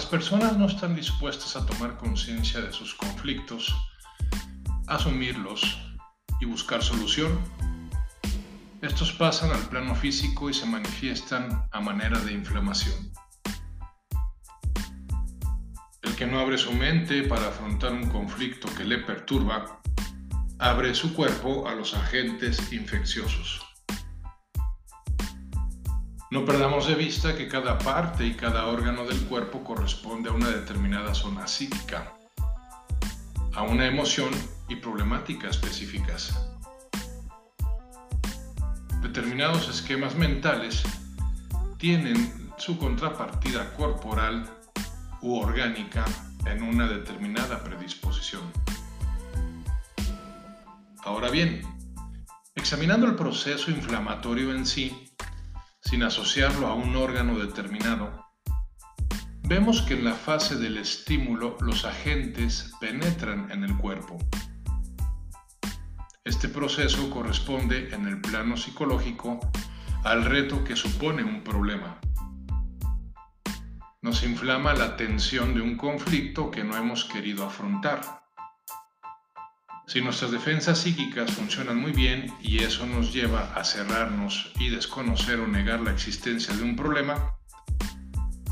Las personas no están dispuestas a tomar conciencia de sus conflictos, asumirlos y buscar solución, estos pasan al plano físico y se manifiestan a manera de inflamación. El que no abre su mente para afrontar un conflicto que le perturba, abre su cuerpo a los agentes infecciosos. No perdamos de vista que cada parte y cada órgano del cuerpo corresponde a una determinada zona psíquica, a una emoción y problemática específicas determinados esquemas mentales tienen su contrapartida corporal u orgánica en una determinada predisposición. Ahora bien, examinando el proceso inflamatorio en sí, sin asociarlo a un órgano determinado, vemos que en la fase del estímulo los agentes penetran en el cuerpo este proceso corresponde en el plano psicológico al reto que supone un problema. Nos inflama la tensión de un conflicto que no hemos querido afrontar. Si nuestras defensas psíquicas funcionan muy bien y eso nos lleva a cerrarnos y desconocer o negar la existencia de un problema,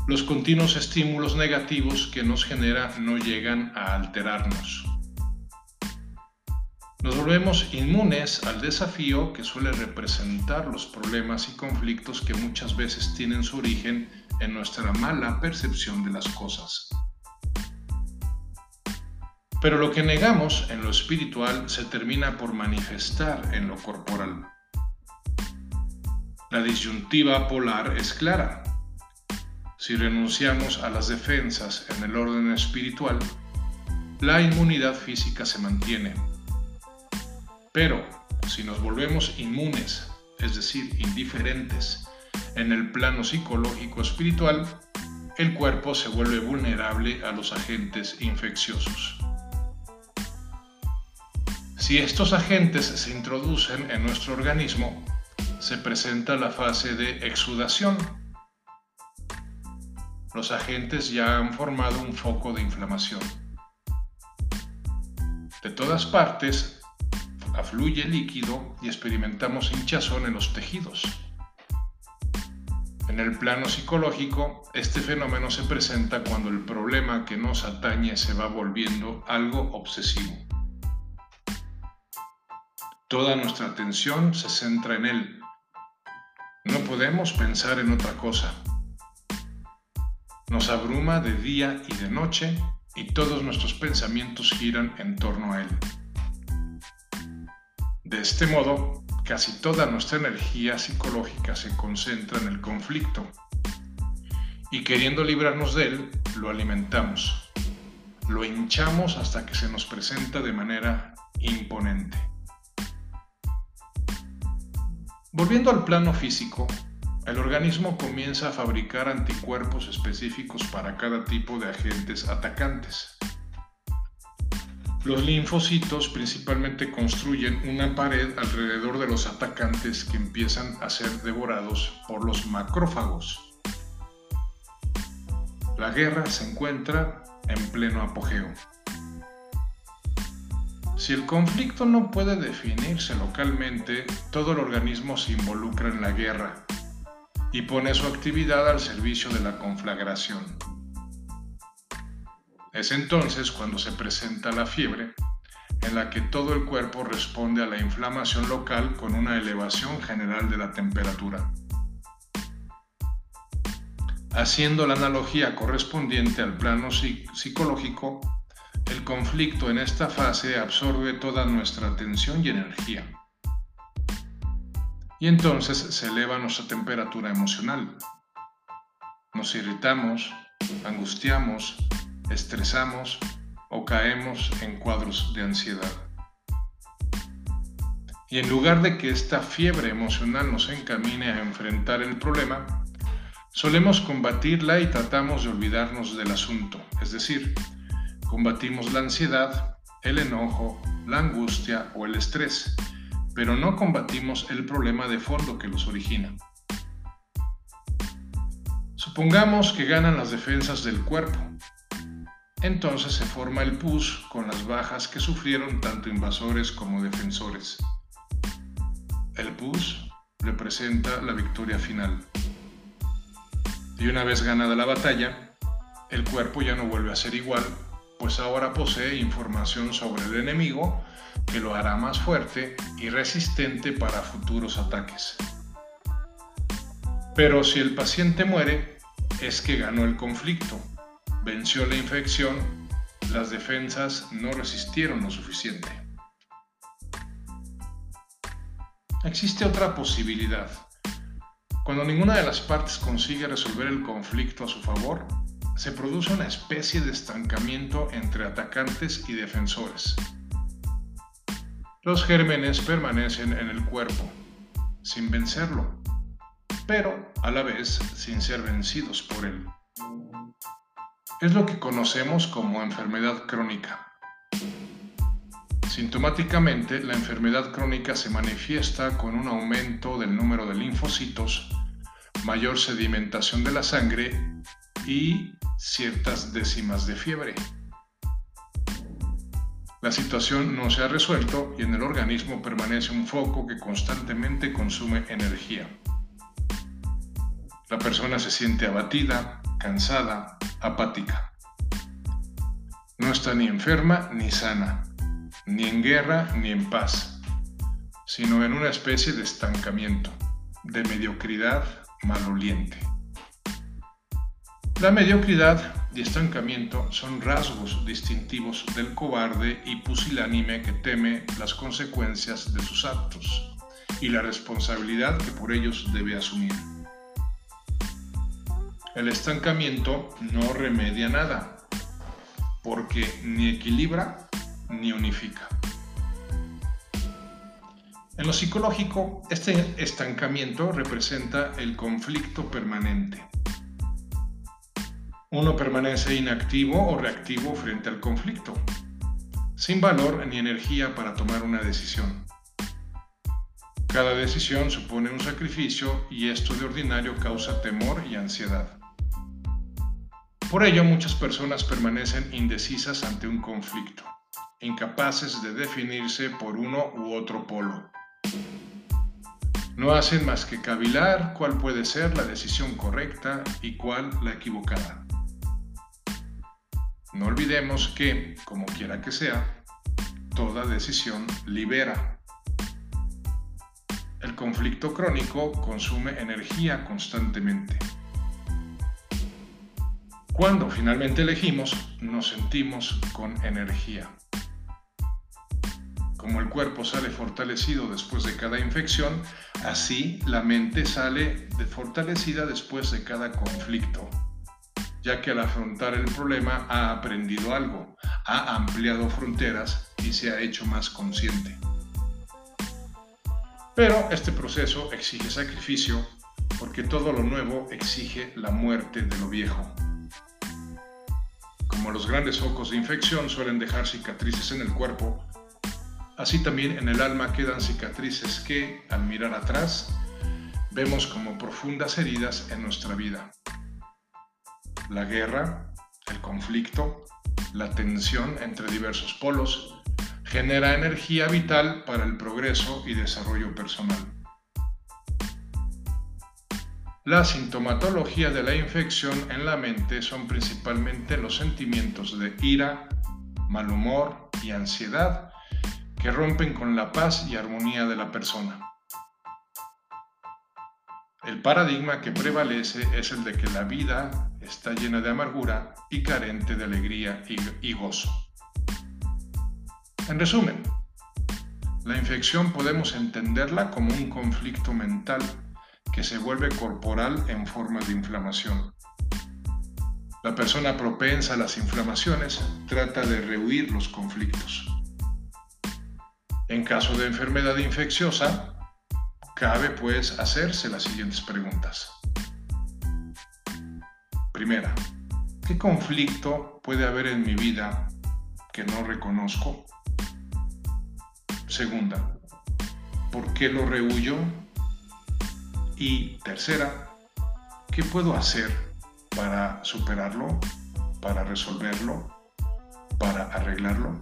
los continuos estímulos negativos que nos genera no llegan a alterarnos. Nos volvemos inmunes al desafío que suele representar los problemas y conflictos que muchas veces tienen su origen en nuestra mala percepción de las cosas. Pero lo que negamos en lo espiritual se termina por manifestar en lo corporal. La disyuntiva polar es clara. Si renunciamos a las defensas en el orden espiritual, la inmunidad física se mantiene pero si nos volvemos inmunes, es decir, indiferentes, en el plano psicológico espiritual, el cuerpo se vuelve vulnerable a los agentes infecciosos. Si estos agentes se introducen en nuestro organismo, se presenta la fase de exudación. Los agentes ya han formado un foco de inflamación. De todas partes, afluye líquido y experimentamos hinchazón en los tejidos. En el plano psicológico, este fenómeno se presenta cuando el problema que nos atañe se va volviendo algo obsesivo. Toda nuestra atención se centra en él. No podemos pensar en otra cosa. Nos abruma de día y de noche y todos nuestros pensamientos giran en torno a él. De este modo, casi toda nuestra energía psicológica se concentra en el conflicto y queriendo librarnos de él, lo alimentamos, lo hinchamos hasta que se nos presenta de manera imponente. Volviendo al plano físico, el organismo comienza a fabricar anticuerpos específicos para cada tipo de agentes atacantes. Los linfocitos principalmente construyen una pared alrededor de los atacantes que empiezan a ser devorados por los macrófagos. La guerra se encuentra en pleno apogeo. Si el conflicto no puede definirse localmente, todo el organismo se involucra en la guerra y pone su actividad al servicio de la conflagración. Es entonces cuando se presenta la fiebre, en la que todo el cuerpo responde a la inflamación local con una elevación general de la temperatura. Haciendo la analogía correspondiente al plano psicológico, el conflicto en esta fase absorbe toda nuestra atención y energía. Y entonces se eleva nuestra temperatura emocional. Nos irritamos, angustiamos, estresamos o caemos en cuadros de ansiedad. Y en lugar de que esta fiebre emocional nos encamine a enfrentar el problema, solemos combatirla y tratamos de olvidarnos del asunto, es decir, combatimos la ansiedad, el enojo, la angustia o el estrés, pero no combatimos el problema de fondo que los origina. Supongamos que ganan las defensas del cuerpo. Entonces se forma el pus con las bajas que sufrieron tanto invasores como defensores. El pus representa la victoria final. Y una vez ganada la batalla, el cuerpo ya no vuelve a ser igual, pues ahora posee información sobre el enemigo que lo hará más fuerte y resistente para futuros ataques. Pero si el paciente muere, es que ganó el conflicto, venció la infección, las defensas no resistieron lo suficiente. Existe otra posibilidad. Cuando ninguna de las partes consigue resolver el conflicto a su favor, se produce una especie de estancamiento entre atacantes y defensores. Los gérmenes permanecen en el cuerpo, sin vencerlo, pero a la vez sin ser vencidos por él. Es lo que conocemos como enfermedad crónica. Sintomáticamente, la enfermedad crónica se manifiesta con un aumento del número de linfocitos, mayor sedimentación de la sangre y ciertas décimas de fiebre. La situación no se ha resuelto y en el organismo permanece un foco que constantemente consume energía. La persona se siente abatida, cansada, apática. No está ni enferma ni sana, ni en guerra ni en paz, sino en una especie de estancamiento, de mediocridad maloliente. La mediocridad y estancamiento son rasgos distintivos del cobarde y pusilánime que teme las consecuencias de sus actos y la responsabilidad que por ellos debe asumir. El estancamiento no remedia nada, porque ni equilibra ni unifica. En lo psicológico, este estancamiento representa el conflicto permanente. Uno permanece inactivo o reactivo frente al conflicto, sin valor ni energía para tomar una decisión. Cada decisión supone un sacrificio y esto de ordinario causa temor y ansiedad. Por ello, muchas personas permanecen indecisas ante un conflicto, incapaces de definirse por uno u otro polo. No hacen más que cavilar cuál puede ser la decisión correcta y cuál la equivocada. No olvidemos que, como quiera que sea, toda decisión libera. El conflicto crónico consume energía constantemente. Cuando finalmente elegimos, nos sentimos con energía. Como el cuerpo sale fortalecido después de cada infección, así la mente sale fortalecida después de cada conflicto, ya que al afrontar el problema ha aprendido algo, ha ampliado fronteras y se ha hecho más consciente. Pero este proceso exige sacrificio porque todo lo nuevo exige la muerte de lo viejo. Como los grandes focos de infección suelen dejar cicatrices en el cuerpo, así también en el alma quedan cicatrices que, al mirar atrás, vemos como profundas heridas en nuestra vida. La guerra, el conflicto, la tensión entre diversos polos, genera energía vital para el progreso y desarrollo personal. La sintomatología de la infección en la mente son principalmente los sentimientos de ira, mal humor y ansiedad que rompen con la paz y armonía de la persona. El paradigma que prevalece es el de que la vida está llena de amargura y carente de alegría y, gozo. En resumen, la infección podemos entenderla como un conflicto mental que se vuelve corporal en forma de inflamación. La persona propensa a las inflamaciones trata de rehuir los conflictos. En caso de enfermedad infecciosa, cabe pues hacerse las siguientes preguntas. Primera, ¿qué conflicto puede haber en mi vida que no reconozco? Segunda, ¿por qué lo rehuyo y tercera, ¿qué puedo hacer para superarlo, para resolverlo, para arreglarlo.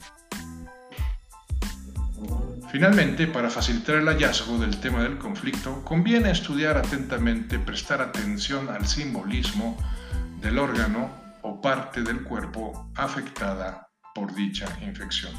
Finalmente, para facilitar el hallazgo del tema del conflicto, conviene estudiar atentamente, prestar atención al simbolismo del órgano o parte del cuerpo afectada por dicha infección.